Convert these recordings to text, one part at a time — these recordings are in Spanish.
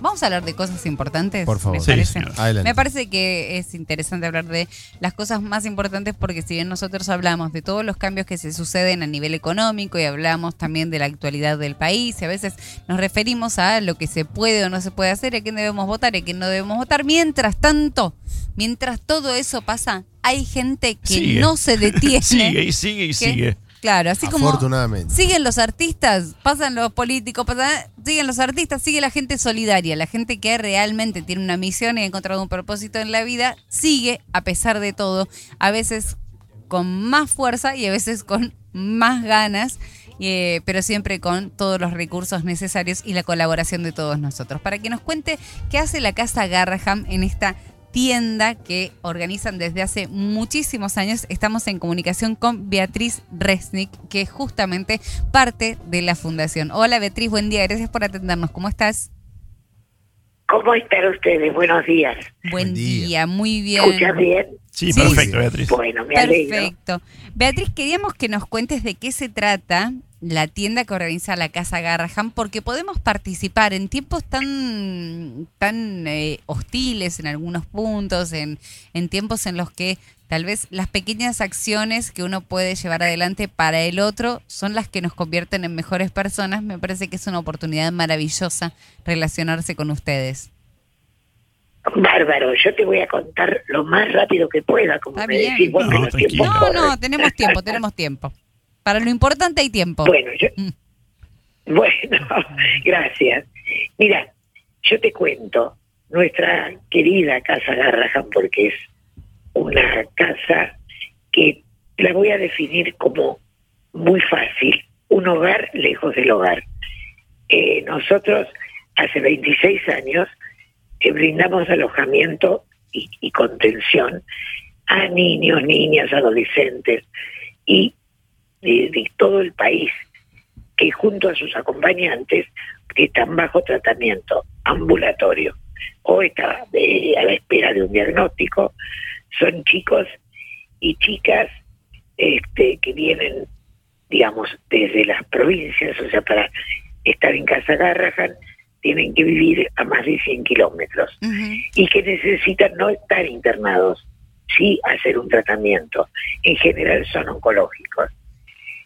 Vamos a hablar de cosas importantes. Por favor. Adelante. Me parece que es interesante hablar de las cosas más importantes porque si bien nosotros hablamos de todos los cambios que se suceden a nivel económico y hablamos también de la actualidad del país y a veces nos referimos a lo que se puede o no se puede hacer, a quién debemos votar y a quién no debemos votar. Mientras tanto, mientras todo eso pasa, hay gente que Sigue. no se detiene. Sigue y sigue y sigue. Claro, así como siguen los artistas, pasan los políticos, pasan, siguen los artistas, sigue la gente solidaria, la gente que realmente tiene una misión y ha encontrado un propósito en la vida, sigue a pesar de todo, a veces con más fuerza y a veces con más ganas, eh, pero siempre con todos los recursos necesarios y la colaboración de todos nosotros. Para que nos cuente qué hace la Casa Garraham en esta tienda que organizan desde hace muchísimos años. Estamos en comunicación con Beatriz Resnick, que es justamente parte de la fundación. Hola Beatriz, buen día, gracias por atendernos. ¿Cómo estás? ¿Cómo están ustedes? Buenos días. Buen día. día. muy bien. ¿Escuchan bien? Sí, Sí. perfecto, Beatriz. Bueno, me alegro. Perfecto. Beatriz, queríamos que nos cuentes de qué se trata la tienda que organiza la Casa Garraham, porque podemos participar en tiempos tan, tan eh, hostiles en algunos puntos, en, en tiempos en los que tal vez las pequeñas acciones que uno puede llevar adelante para el otro son las que nos convierten en mejores personas. Me parece que es una oportunidad maravillosa relacionarse con ustedes. Bárbaro, yo te voy a contar lo más rápido que pueda, como Está me bien. decís vos, No, no, tenemos tiempo, tenemos tiempo. Para lo importante hay tiempo. Bueno, yo... Mm. Bueno, gracias. Mira, yo te cuento, nuestra querida Casa Garrahan, porque es una casa que la voy a definir como muy fácil, un hogar lejos del hogar. Eh, nosotros hace 26 años que brindamos alojamiento y, y contención a niños, niñas, adolescentes y de, de todo el país que junto a sus acompañantes que están bajo tratamiento ambulatorio o está de- a la espera de un diagnóstico son chicos y chicas este, que vienen digamos desde las provincias o sea para estar en Casa Garrahan tienen que vivir a más de 100 kilómetros y que necesitan no estar internados, sí hacer un tratamiento. En general son oncológicos.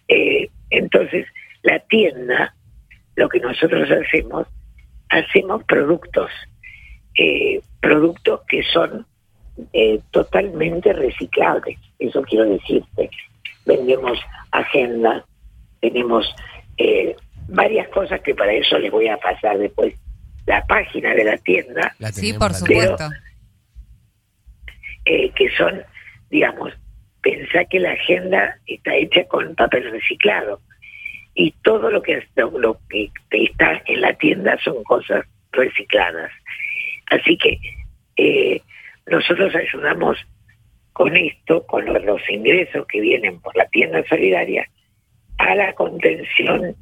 Eh, entonces, la tienda, lo que nosotros hacemos, hacemos productos, eh, productos que son eh, totalmente reciclables, eso quiero decirte. Vendemos agenda, tenemos eh, varias cosas que para eso les voy a pasar después la página de la tienda, La Sí, tenemos, por la tenemos. supuesto. eh, que son, digamos, pensá que la agenda está hecha con papel reciclado. Y todo lo que, lo, lo que está en la tienda son cosas recicladas. Así que eh, nosotros ayudamos con esto, con los, los ingresos que vienen por la tienda solidaria, a la contención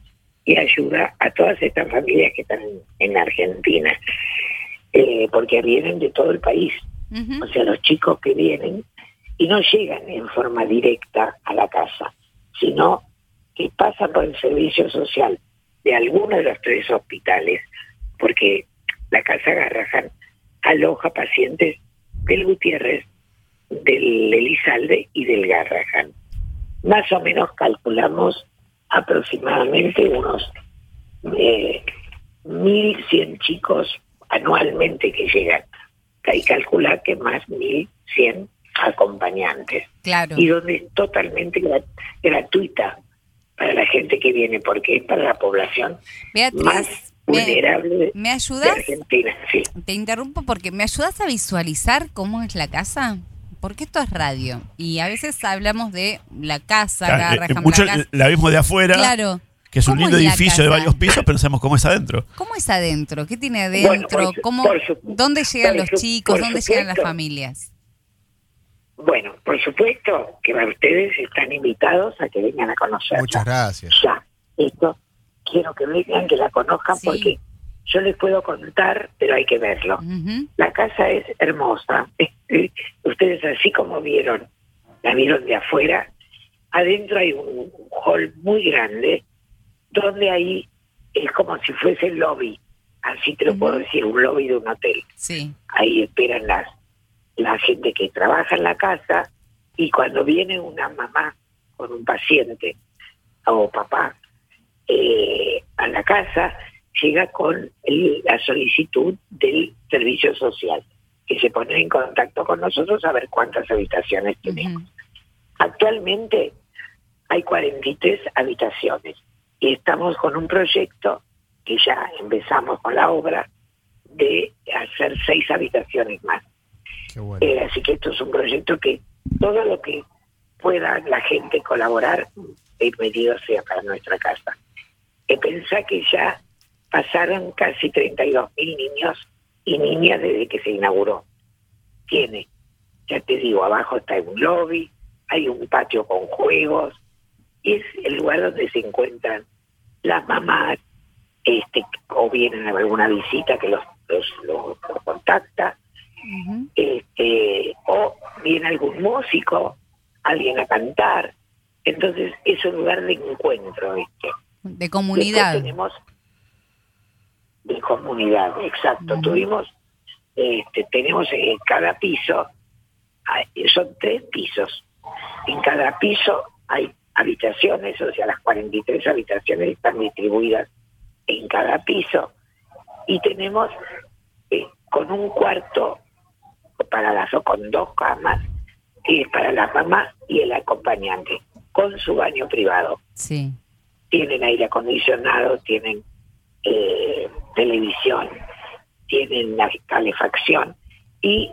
y ayuda a todas estas familias que están en Argentina, eh, porque vienen de todo el país. O sea, los chicos que vienen y no llegan en forma directa a la casa, sino que pasan por el servicio social de alguno de los tres hospitales, porque la Casa Garrahan aloja pacientes del Gutiérrez, del Elizalde y del Garrahan. Más o menos calculamos aproximadamente unos eh, 1.100 chicos anualmente que llegan y calcular que más 1.100 acompañantes. Claro. Y donde es totalmente gra- gratuita para la gente que viene, porque es para la población Beatriz, más vulnerable ¿me de ayudas? Argentina. Sí. Te interrumpo porque me ayudas a visualizar cómo es la casa. Porque esto es radio y a veces hablamos de la casa, Claro, eh, mucho la casa. la vimos de afuera, Claro. que es un ¿Cómo lindo es edificio de varios pisos, pero no sabemos cómo es adentro. ¿Cómo es adentro? ¿Qué tiene Bueno, adentro? por ¿Cómo, por su- ¿Dónde llegan los su- chicos? ¿Dónde llegan las familias? Bueno, por supuesto que para ustedes están invitados a que vengan a conocer. Muchas gracias. ya. Esto quiero que vengan, que la conozcan, Sí. porque yo les puedo contar, pero hay que verlo. La casa es hermosa. Ustedes así como vieron, la vieron de afuera, adentro hay un hall muy grande, donde ahí es como si fuese el lobby así te lo puedo decir, un lobby de un hotel. Sí. Ahí esperan las, la gente que trabaja en la casa y cuando viene una mamá con un paciente o papá eh, a la casa, llega con el- la solicitud del servicio social, que se pone en contacto con nosotros a ver cuántas habitaciones tenemos. Actualmente hay 43 habitaciones y estamos con un proyecto que ya empezamos con la obra de hacer seis habitaciones más. Eh, así que esto es un proyecto que todo lo que pueda la gente colaborar, bienvenido sea para nuestra casa. Eh, pensá que ya pasaron casi 32 mil niños y niñas desde que se inauguró. Tiene, ya te digo, abajo está un lobby, hay un patio con juegos, es el lugar donde se encuentran las mamás, este, o vienen a alguna visita que los, los- los contacta, Este, o viene algún músico, alguien a cantar. Entonces es un lugar de encuentro este. De Después comunidad. tenemos de comunidad, exacto. Tuvimos, este, tenemos en cada piso, son tres pisos. En cada piso hay habitaciones, o sea, las 43 habitaciones están distribuidas en cada piso. Y tenemos eh, con un cuarto para las o con dos camas, que es para la mamá y el acompañante, con su baño privado Sí. tienen aire acondicionado, tienen eh, televisión, tienen la calefacción y,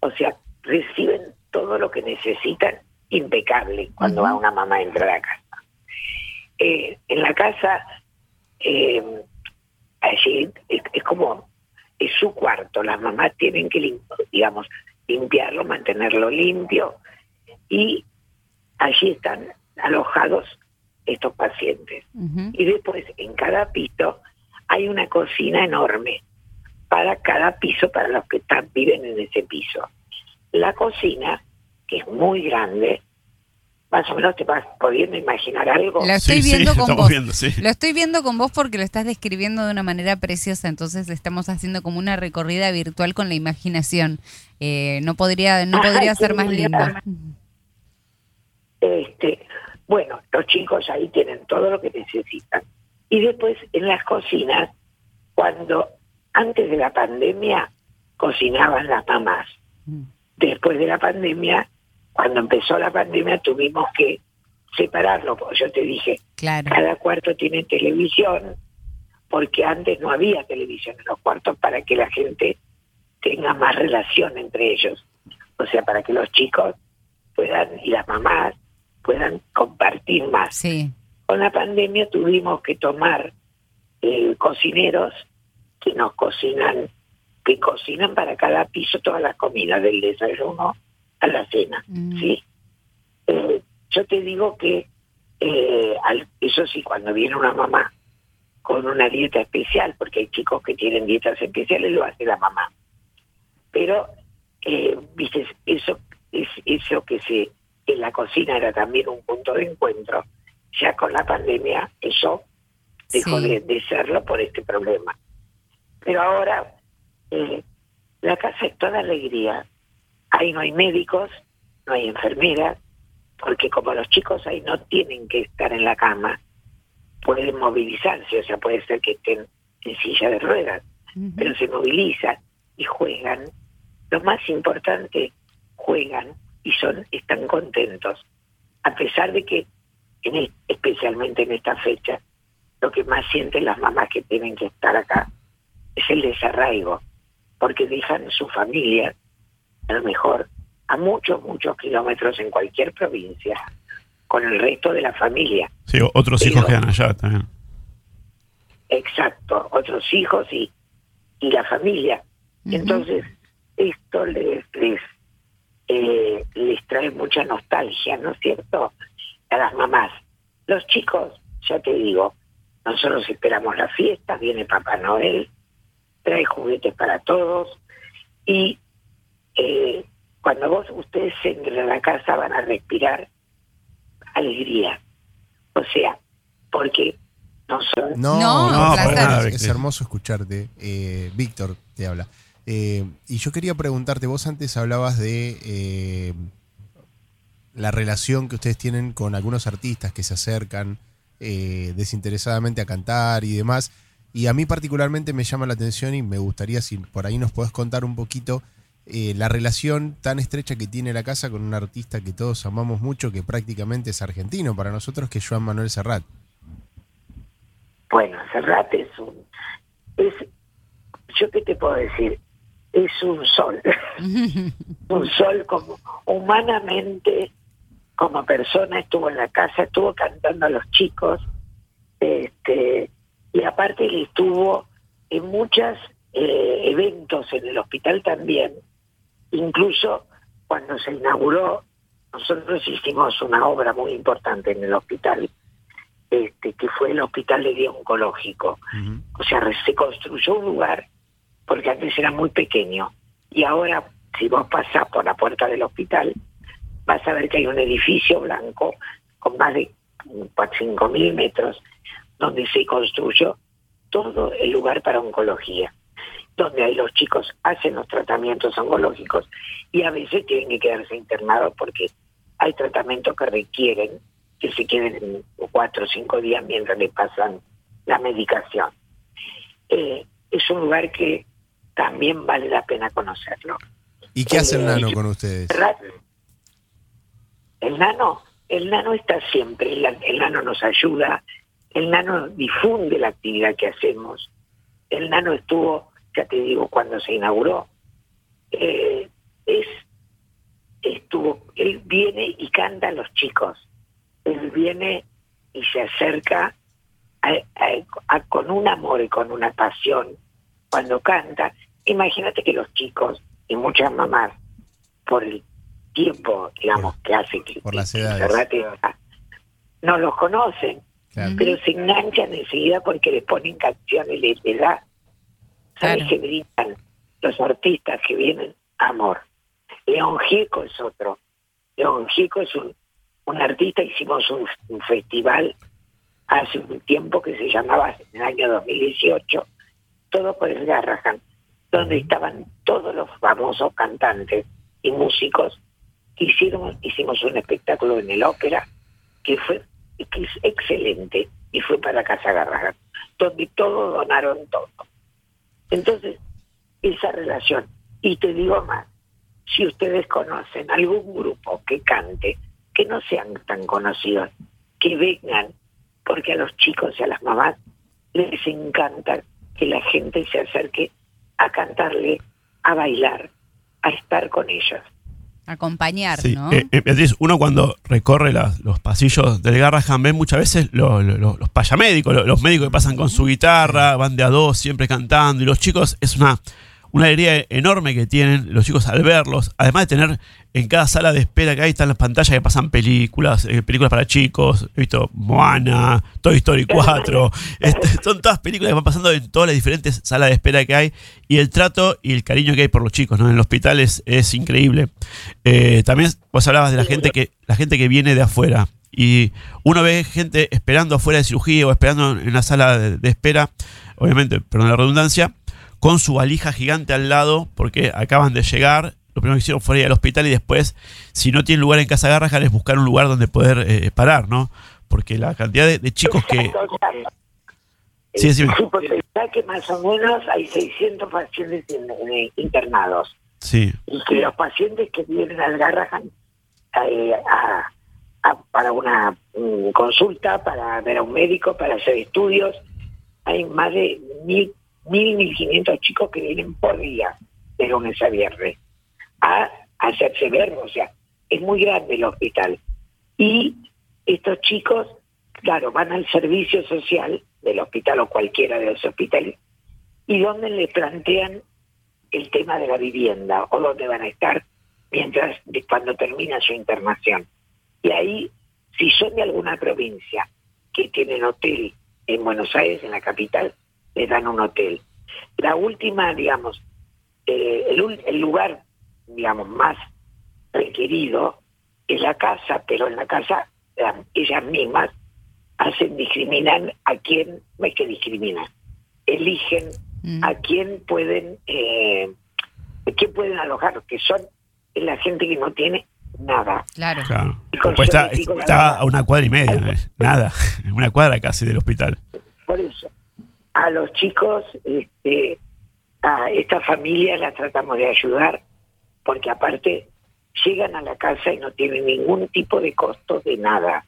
o sea, reciben todo lo que necesitan impecable cuando va una mamá entra a la casa. Eh, en la casa, eh, allí es, es como, es su cuarto, las mamás tienen que, digamos, limpiarlo, mantenerlo limpio y allí están alojados estos pacientes. Y después en cada piso hay una cocina enorme para cada piso, para los que están, viven en ese piso. La cocina, que es muy grande, más o menos te vas pudiendo imaginar algo. Lo estoy Sí, sí, viendo con vos. viendo, sí. Lo estoy viendo con vos porque lo estás describiendo de una manera preciosa, entonces estamos haciendo como una recorrida virtual con la imaginación. Eh, no podría, no podría ser más lindo. linda. Este, bueno, los chicos ahí tienen todo lo que necesitan. Y después en las cocinas, cuando antes de la pandemia cocinaban las mamás, Mm. después de la pandemia, cuando empezó la pandemia tuvimos que separarlo, yo te dije, Claro. cada cuarto tiene televisión, porque antes no había televisión en los cuartos para que la gente tenga más relación entre ellos. O sea, para que los chicos puedan y las mamás puedan compartir más. Sí. Con la pandemia tuvimos que tomar eh, cocineros que nos cocinan, que cocinan para cada piso todas las comidas, del desayuno a la cena. Mm. ¿sí? Eh, yo te digo que, eh, al- eso sí, cuando viene una mamá con una dieta especial, porque hay chicos que tienen dietas especiales, lo hace la mamá. Pero, eh, viste, eso, es, eso que se en la cocina era también un punto de encuentro, ya con la pandemia eso dejó Sí. de, de serlo por este problema. Pero ahora eh, la casa es toda alegría. Ahí no hay médicos, no hay enfermeras, porque como los chicos ahí no tienen que estar en la cama, pueden movilizarse, o sea, puede ser que estén en silla de ruedas, pero se movilizan y juegan. Lo más importante, juegan y son están contentos, a pesar de que, en especialmente en esta fecha, lo que más sienten las mamás que tienen que estar acá es el desarraigo, porque dejan su familia, a lo mejor a muchos, muchos kilómetros en cualquier provincia, con el resto de la familia. Sí, otros hijos quedan allá también. Exacto, otros hijos y, y la familia. Entonces, esto les, les, eh, les trae mucha nostalgia, ¿no es cierto? A las mamás. Los chicos, ya te digo, nosotros esperamos la fiesta, viene Papá Noel, trae juguetes para todos y eh, cuando vos ustedes entren a la casa van a respirar alegría. O sea, porque No sé. No, No, No, nada, es, hermoso escucharte. Eh, Víctor te habla. Eh, y yo quería preguntarte, vos antes hablabas de eh, la relación que ustedes tienen con algunos artistas que se acercan eh, desinteresadamente a cantar y demás. Y a mí particularmente me llama la atención y me gustaría si por ahí nos podés contar un poquito eh, la relación tan estrecha que tiene la casa con un artista que todos amamos mucho, que prácticamente es argentino para nosotros, que es Joan Manuel Serrat. Bueno, Serrat es un... Es, ¿Yo qué te puedo decir? Es un sol. un sol como humanamente, como persona, estuvo en la casa, estuvo cantando a los chicos, este, y aparte él estuvo en muchos eventos en el hospital también, incluso cuando se inauguró, nosotros hicimos una obra muy importante en el hospital, este, que fue el hospital de día oncológico. O sea, se construyó un lugar, porque antes era muy pequeño, y ahora, si vos pasás por la puerta del hospital, vas a ver que hay un edificio blanco con más de 5.000 metros, donde se construyó todo el lugar para oncología, donde ahí los chicos hacen los tratamientos oncológicos y a veces tienen que quedarse internados porque hay tratamientos que requieren que se queden en cuatro o cinco días mientras le pasan la medicación. Eh, es un lugar que también vale la pena conocerlo. ¿Y qué hace el Eh, nano con ustedes? El nano, el nano está siempre, el, el nano nos ayuda, el nano difunde la actividad que hacemos, el nano estuvo, ya te digo, cuando se inauguró, eh, es, estuvo, él viene y canta a los chicos, él viene y se acerca a- a- a- con un amor y con una pasión cuando canta. Imagínate que los chicos y muchas mamás, por el tiempo, digamos, que hace que, por las edades. No los conocen, Claro. pero se enganchan enseguida porque le ponen canciones de de edad. ¿Sabes Claro. gritan los artistas que vienen? Amor. León Gieco es otro. León Gieco es un, un artista, hicimos un, un festival hace un tiempo que se llamaba, en el año 2018, Todo por el Garrahan, donde estaban todos los famosos cantantes y músicos. Hicieron, hicimos un espectáculo en el ópera que fue que es excelente y fue para Casa Garrahan, donde todos donaron todo. Entonces, esa relación. Y te digo más, si ustedes conocen algún grupo que cante, que no sean tan conocidos, que vengan, porque a los chicos y a las mamás les encanta que la gente se acerque a cantarle, a bailar, a estar con ellos. Acompañar, Sí, ¿no? eh, eh, Beatriz, uno cuando recorre las- los pasillos del Garrahan ve muchas veces lo- lo- lo- los payamédicos, lo- los médicos que pasan con su guitarra, van de a dos siempre cantando, y los chicos es una, una alegría enorme que tienen los chicos al verlos, además de tener en cada sala de espera que hay están las pantallas que pasan películas, eh, películas para chicos, he visto Moana, Toy Story 4, este, son todas películas que van pasando en todas las diferentes salas de espera que hay y el trato y el cariño que hay por los chicos, ¿no? En el hospital es, es increíble. Eh, también vos hablabas de la gente que la gente que viene de afuera y uno ve gente esperando afuera de cirugía o esperando en una sala de, de espera, obviamente, perdón la redundancia, con su valija gigante al lado porque acaban de llegar. Lo primero que hicieron fue ir al hospital y después, si no tienen lugar en Casa Garrahan, es buscar un lugar donde poder eh, parar, ¿no? Porque la cantidad de, de chicos que... Sí, sí. Que más o menos hay 600 pacientes in- internados. Sí, y que los pacientes que vienen al Garrahan eh, a- a- para una mm, consulta, para ver a un médico, para hacer estudios, hay más de mil, mil, mil quinientos chicos que vienen por día, de lunes a viernes, a hacerse ver, o sea, es muy grande el hospital. Y estos chicos, claro, van al servicio social del hospital o cualquiera de los hospitales, y donde le plantean el tema de la vivienda o dónde van a estar mientras cuando termina su internación. Y ahí, si son de alguna provincia que tienen hotel en Buenos Aires, en la capital, les dan un hotel. La última, digamos, eh, el, ul- el lugar, digamos, más requerido es la casa, pero en la casa ellas mismas hacen, discriminan a quién, no es que discriminan, eligen Mm. a quién pueden, eh, a quién pueden alojar, que son la gente que no tiene nada. Claro. Claro. Y con Pues está, a una cuadra y media, nada, una cuadra casi del hospital. Por eso, a los chicos, este, a esta familia la tratamos de ayudar, porque aparte llegan a la casa y no tienen ningún tipo de costo de nada.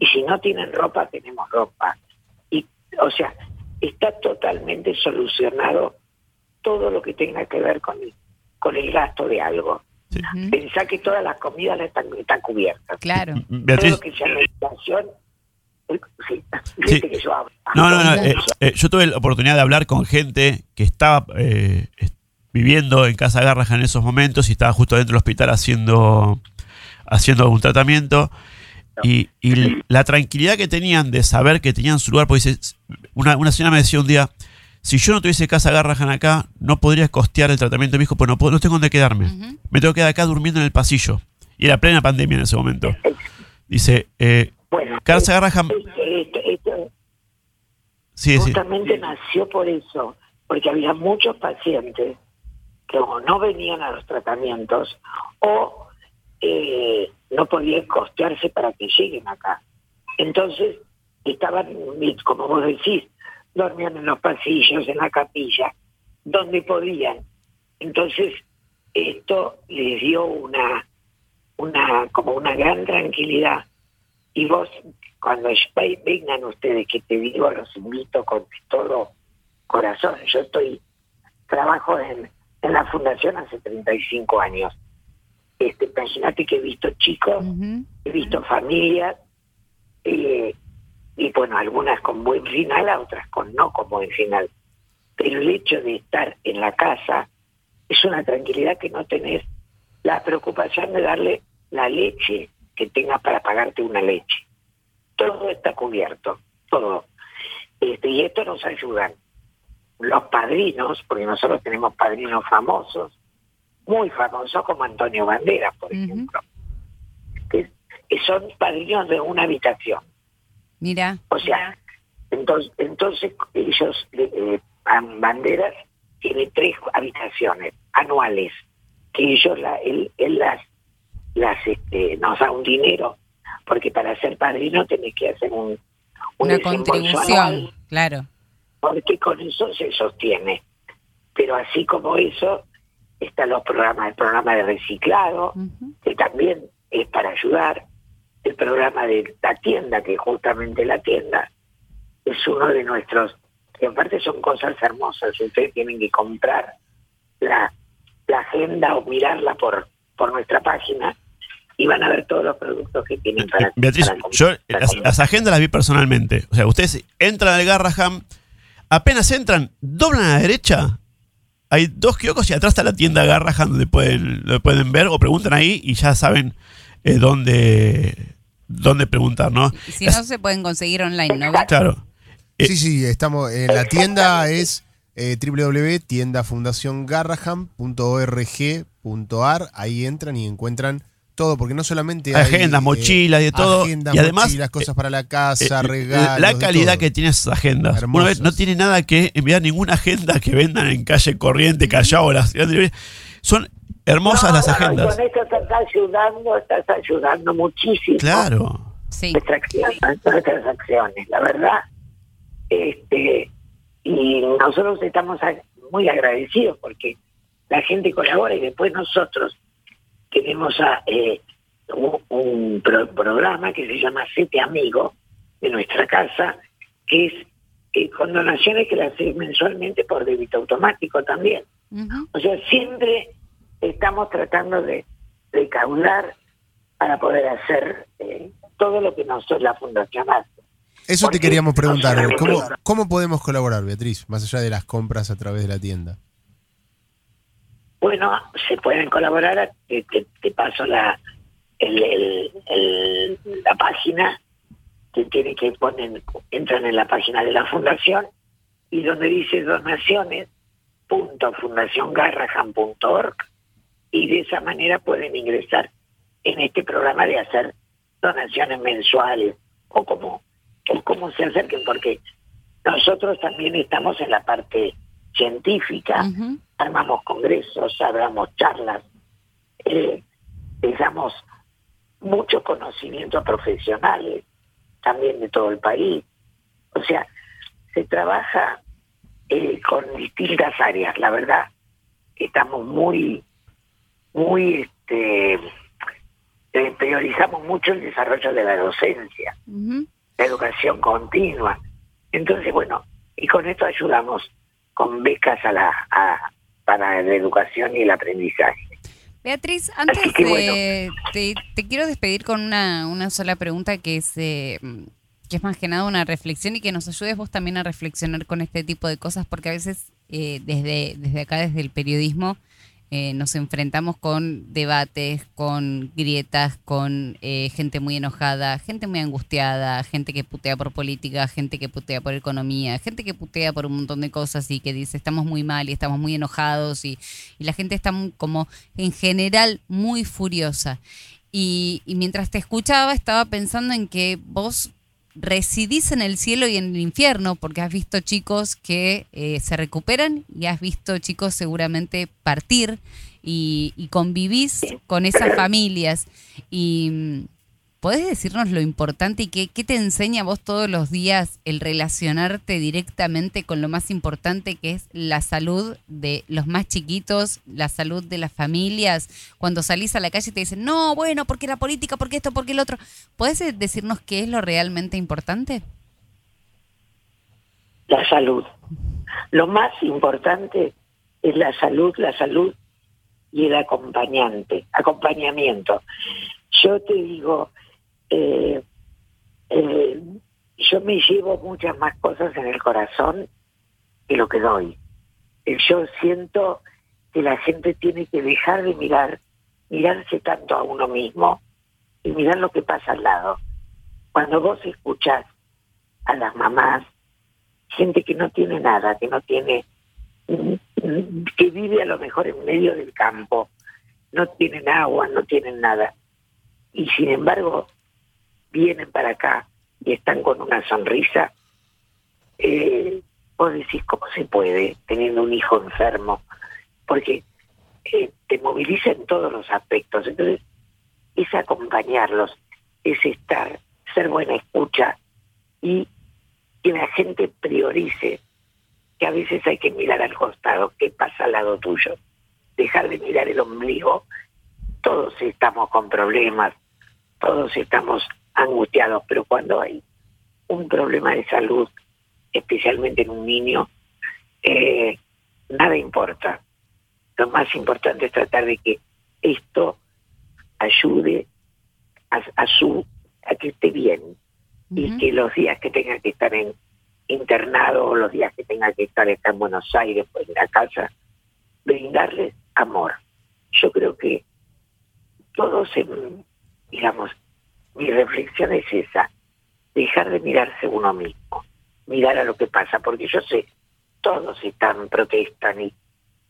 Y si no tienen ropa, tenemos ropa. Y, o sea, está totalmente solucionado todo lo que tenga que ver con el, con el gasto de algo. Ujú. Pensá que todas las comidas están, están cubiertas. Claro. Todo Beatriz, lo que sea alimentación, sí, Sí. viste que yo hablo. no, no, no, eh, eh, yo tuve la oportunidad de hablar con gente que estaba eh, viviendo en Casa Garraja en esos momentos y estaba justo dentro del hospital haciendo, haciendo un tratamiento. Y, y la tranquilidad que tenían de saber que tenían su lugar, porque dice, una, una señora me decía un día, si yo no tuviese Casa Garrahan acá, no podría costear el tratamiento. Me dijo, pues no, puedo- no tengo dónde quedarme. Me tengo que quedar acá durmiendo en el pasillo. Y era plena pandemia en ese momento. Dice, eh, Bueno, Garrahan... esto, esto Sí, sí. justamente nació por eso, porque había muchos pacientes que o no venían a los tratamientos o eh, no podían costearse para que lleguen acá. Entonces estaban, como vos decís, dormían en los pasillos, en la capilla, donde podían. Entonces esto les dio una, una como una gran tranquilidad. Y vos, cuando ve- vengan ustedes, que te digo, los invito con todo corazón. Yo estoy, trabajo en, en la fundación hace 35 años. Este, imagínate que he visto chicos, he visto familias, eh, y bueno, algunas con buen final, a otras con no con buen final. Pero el hecho de estar en la casa es una tranquilidad que no tenés la preocupación de darle la leche que tengas para pagarte una leche. Todo está cubierto, todo. Este, y esto nos ayudan los padrinos, porque nosotros tenemos padrinos famosos, muy famosos como Antonio Banderas, por ejemplo, que, que son padrinos de una habitación. Mira. O sea, entonces, entonces ellos, eh, Ban- Banderas, tiene tres habitaciones anuales, que ellos, la, él, él las, las este, nos da un dinero, porque para ser padrino tenés que hacer un, un Una contribución. anual, Claro. porque con eso se sostiene. Pero así como eso, están los programas, el programa de reciclado, que también es para ayudar, el programa de la tienda, que justamente la tienda es uno de nuestros, que aparte son cosas hermosas, ustedes tienen que comprar la, la agenda o mirarla por, por nuestra página y van a ver todos los productos que tienen para Beatriz, para yo las, las agendas las vi personalmente. O sea, ustedes entran al Garraham, apenas entran, doblan a la derecha, hay dos kioscos y atrás está la tienda Garraham donde pueden, lo pueden ver o preguntan ahí y ya saben eh, dónde, dónde preguntar, ¿no? Y si no, se pueden conseguir online, ¿no? Claro. Eh, Sí, sí, estamos en la tienda es eh, www.tiendafundaciongarraham.org.ar. Ahí entran y encuentran todo, porque no solamente hay Agendas, eh, mochilas y de todo. agendas, Y además, mochilas, cosas para la eh, casa, la- regalos. la calidad que tiene esas agendas. Hermosas. Una vez no tiene nada que enviar ninguna agenda que vendan en calle Corriente, Callao la ciudad de Son hermosas No, las agendas. Con esto estás ayudando, estás ayudando muchísimo. Claro. Sí. nuestras acciones, la verdad. Este, y nosotros estamos muy agradecidos porque la gente colabora y después nosotros tenemos a, eh, un, un pro- programa que se llama Sete Amigo de nuestra casa, que es eh, con donaciones que las haces mensualmente por débito automático también. O sea, siempre estamos tratando de recaudar para poder hacer eh, todo lo que nosotros la fundación hace. Eso te queríamos preguntar. ¿Cómo, ¿Cómo podemos colaborar, Beatriz? Más allá de las compras a través de la tienda. Bueno, se pueden colaborar, te, paso la el, la página que tiene que ponen, entran en la página de la fundación y donde dice donaciones y de esa manera pueden ingresar en este programa de hacer donaciones mensuales o como o cómo se acerquen, porque nosotros también estamos en la parte científica, armamos congresos, hablamos charlas, eh, les damos mucho conocimiento a profesionales, también de todo el país. O sea, se trabaja eh, con distintas áreas, la verdad. Estamos muy, muy, este, eh, priorizamos mucho el desarrollo de la docencia la educación continua. Entonces, bueno, y con esto ayudamos con becas a la, a- para la educación y el aprendizaje. Beatriz, antes que de, te, te quiero despedir con una, una sola pregunta que es, eh, que es más que nada una reflexión y que nos ayudes vos también a reflexionar con este tipo de cosas, porque a veces eh, desde, desde acá, desde el periodismo, eh, nos enfrentamos con debates, con grietas, con eh, gente muy enojada, gente muy angustiada, gente que putea por política, gente que putea por economía, gente que putea por un montón de cosas y que dice estamos muy mal y estamos muy enojados y, y la gente está como en general muy furiosa. Y, y mientras te escuchaba estaba pensando en que vos residís en el cielo y en el infierno porque has visto chicos que eh, se recuperan y has visto chicos seguramente partir y, y convivís con esas familias. Y mm, ¿podés decirnos lo importante y qué, te enseña vos todos los días el relacionarte directamente con lo más importante que es la salud de los más chiquitos, la salud de las familias? Cuando salís a la calle y te dicen, no, bueno, porque la política, porque esto, porque el otro. ¿Podés eh, decirnos qué es lo realmente importante? La salud. Lo más importante es la salud, la salud y el acompañante, acompañamiento. Yo te digo, eh, eh, yo me llevo muchas más cosas en el corazón que lo que doy. Eh, Yo siento que la gente tiene que dejar de mirar, mirarse tanto a uno mismo y mirar lo que pasa al lado. Cuando vos escuchás a las mamás, gente que no tiene nada, que no tiene, que vive a lo mejor en medio del campo, no tienen agua, no tienen nada, y sin embargo vienen para acá y están con una sonrisa, eh, vos decís, ¿cómo se puede teniendo un hijo enfermo? Porque eh, te moviliza en todos los aspectos. Entonces, es acompañarlos, es estar, ser buena escucha y que la gente priorice que a veces hay que mirar al costado, qué pasa al lado tuyo, dejar de mirar el ombligo. Todos estamos con problemas, todos estamos angustiados, pero cuando hay un problema de salud, especialmente en un niño, eh, nada importa. Lo más importante es tratar de que esto ayude a, a su a que esté bien y que los días que tenga que estar en internado o los días que tenga que estar acá en Buenos Aires pues en la casa brindarles amor yo creo que todos en- digamos mi reflexión es esa dejar de mirarse uno mismo mirar a lo que pasa porque yo sé todos están protestan y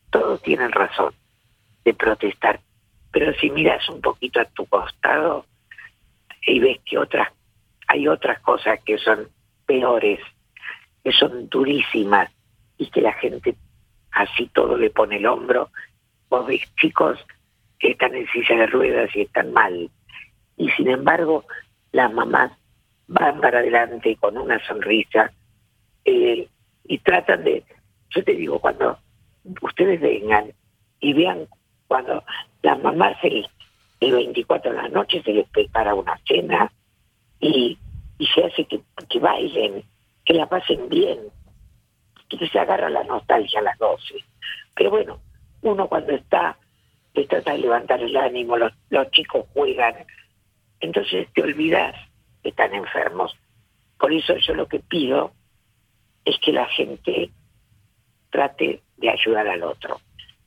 todos tienen razón de protestar pero si miras un poquito a tu costado y ves que otras hay otras cosas que son peores, que son durísimas y que la gente así todo le pone el hombro. Vos ves chicos que están en silla de ruedas y están mal. Y sin embargo, las mamás van para adelante con una sonrisa eh, y tratan de, yo te digo, cuando ustedes vengan y vean cuando las mamás el, el 24 de la noche se les prepara una cena, y, y se hace que, que bailen, que la pasen bien, que se agarra la nostalgia a las 12. Pero bueno, uno cuando está, te trata de levantar el ánimo, los, los chicos juegan, entonces te olvidas que están enfermos. Por eso yo lo que pido es que la gente trate de ayudar al otro,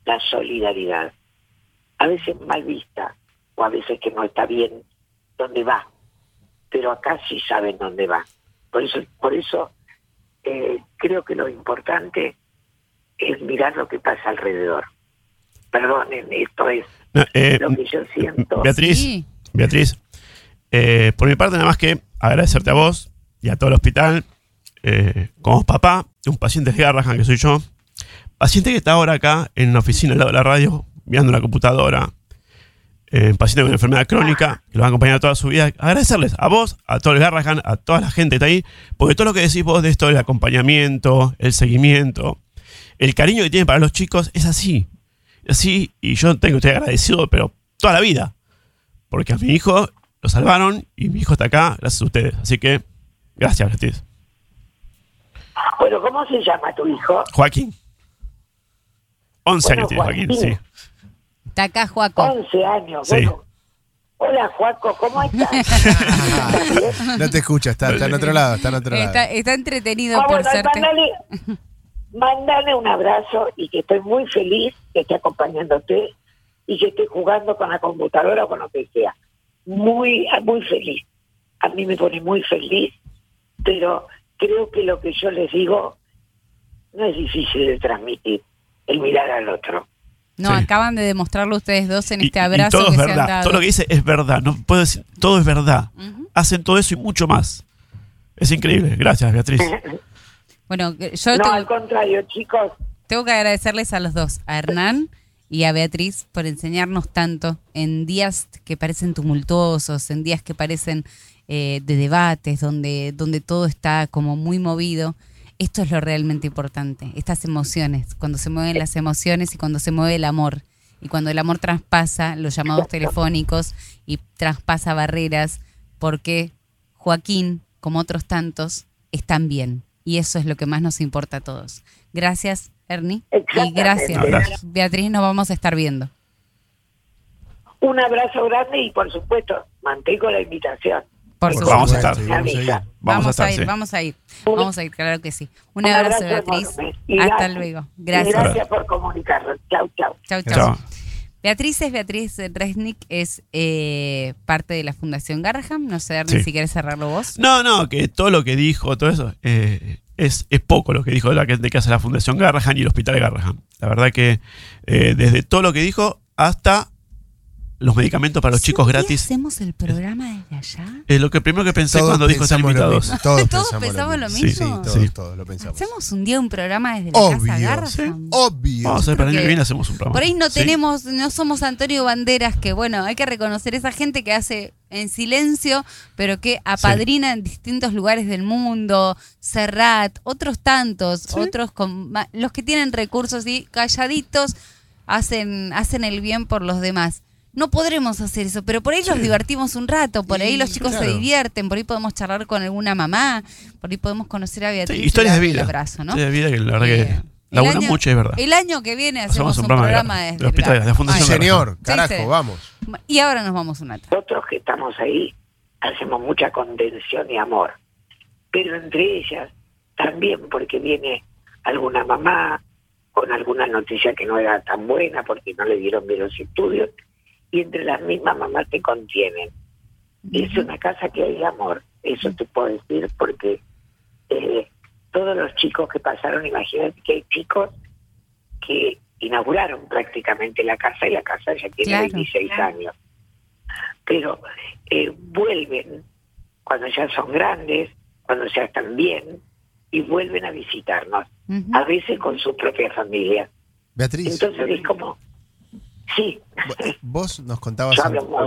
la solidaridad. A veces mal vista o a veces que no está bien dónde va, pero acá sí saben dónde va. Por eso, por eso eh, creo que lo importante es mirar lo que pasa alrededor. Perdonen, esto es No, eh, lo que yo siento. Beatriz, Sí. Beatriz, eh, por mi parte nada más que agradecerte a vos, y a todo el hospital, eh, como papá un paciente de Garrahan, que soy yo, paciente que está ahora acá en la oficina al lado de la radio, mirando la computadora, eh, paciente con enfermedad crónica, que lo va a acompañar toda su vida. Agradecerles a vos, a todo el Garrahan, a toda la gente que está ahí, porque todo lo que decís vos de esto del acompañamiento, el seguimiento, el cariño que tienen para los chicos es así. Así, y yo tengo que estar agradecido, pero toda la vida. Porque a mi hijo lo salvaron y mi hijo está acá gracias a ustedes. Así que, gracias, Beatriz. Bueno, ¿cómo se llama tu hijo? Joaquín. 11 Bueno, años tiene Joaquín, sí. Está acá, Juaco. 11 años. Sí. Bueno. Hola, Juaco, ¿cómo estás? No te escucha, está, está en otro lado, está en otro lado. Está, está entretenido Ah, por bueno, serte. mandale, mandale un abrazo y que estoy muy feliz que esté acompañándote y que esté jugando con la computadora o con lo que sea. Muy, muy feliz. A mí me pone muy feliz, pero creo que lo que yo les digo no es difícil de transmitir, el mirar al otro. No, Sí. acaban de demostrarlo ustedes dos en Y- este y abrazo todo que es se han verdad. dado. Todo lo que dice es verdad. No puedo decir, todo es verdad. Hacen todo eso y mucho más. Es increíble. Gracias, Beatriz. Bueno, yo No, tengo, al contrario, chicos, tengo que agradecerles a los dos, a Hernán y a Beatriz, por enseñarnos tanto en días que parecen tumultuosos, en días que parecen eh, de debates, donde, donde todo está como muy movido. Esto es lo realmente importante, estas emociones, cuando se mueven las emociones y cuando se mueve el amor. Y cuando el amor traspasa los llamados telefónicos y traspasa barreras, porque Joaquín, como otros tantos, están bien. Y eso es lo que más nos importa a todos. Gracias, Ernie. Y gracias. Beatriz. Nos vamos a estar viendo. un abrazo grande y por supuesto mantengo la invitación. Por supuesto. Vamos a estar. supuesto, vamos a ir. Avisa. Vamos, a, estar, ir, sí. vamos a ir. Vamos a ir, claro que sí. Un, Un abrazo, abrazo Beatriz. Hasta gracias. luego. Y Gracias. gracias por comunicarlo. Chau, chau. Chau, chau. Chao. Beatriz es Beatriz Resnick, es eh, parte de la Fundación Garham. No sé, Ernie, Sí. si quieres cerrarlo vos. No, no, que todo lo que dijo, todo eso, eh, es, es poco lo que dijo de la gente que hace la Fundación Garrahan y el Hospital Garrahan. La verdad que eh, desde todo lo que dijo hasta los medicamentos para los chicos gratis. hacemos el programa desde allá? Es lo que primero que pensé Todos cuando dijo lo invitados. mismo, Todos, ¿Todos pensamos, pensamos lo mismo? Sí, todos, Sí. todos lo pensamos. Hacemos un día un programa desde la casa Obvio, Garham. Sí. Obvio. Vamos a ver, para el año que viene hacemos un programa. Por ahí no Sí. tenemos, no somos Antonio Banderas, que bueno, hay que reconocer esa gente que hace en silencio, pero que apadrina en distintos lugares del mundo, Serrat, otros tantos, Sí. otros con los que tienen recursos y calladitos hacen, hacen el bien por los demás. No podremos hacer eso, pero por ahí los divertimos un rato, por ahí los chicos se claro. divierten, por ahí podemos charlar con alguna mamá, por ahí podemos conocer a Sí, Beatriz. y historias de vida. El abrazo, ¿no? Historias de vida que la verdad Eh, que el laburan año- mucho es verdad. El año que viene hacemos, Hacemos un un programa de programa la- desde del hospital, la- de la Fundación Sí, Ay, señor, Sí, carajo, sí. vamos. Y ahora nos vamos una tarde. Nosotros que estamos ahí hacemos mucha contención y amor, pero entre ellas también porque viene alguna mamá con alguna noticia que no era tan buena porque no le dieron bien los estudios y entre las mismas mamás te contienen. Es una casa que hay amor, eso te puedo decir porque eh, todos los chicos que pasaron, imagínate que hay chicos que inauguraron prácticamente la casa y la casa ya tiene Claro, 26 claro. años. Pero eh, vuelven cuando ya son grandes, cuando ya están bien, y vuelven a visitarnos, a veces con su propia familia. Beatriz, Entonces es como, sí, vo- vos nos contabas yo antes- hablo mucho.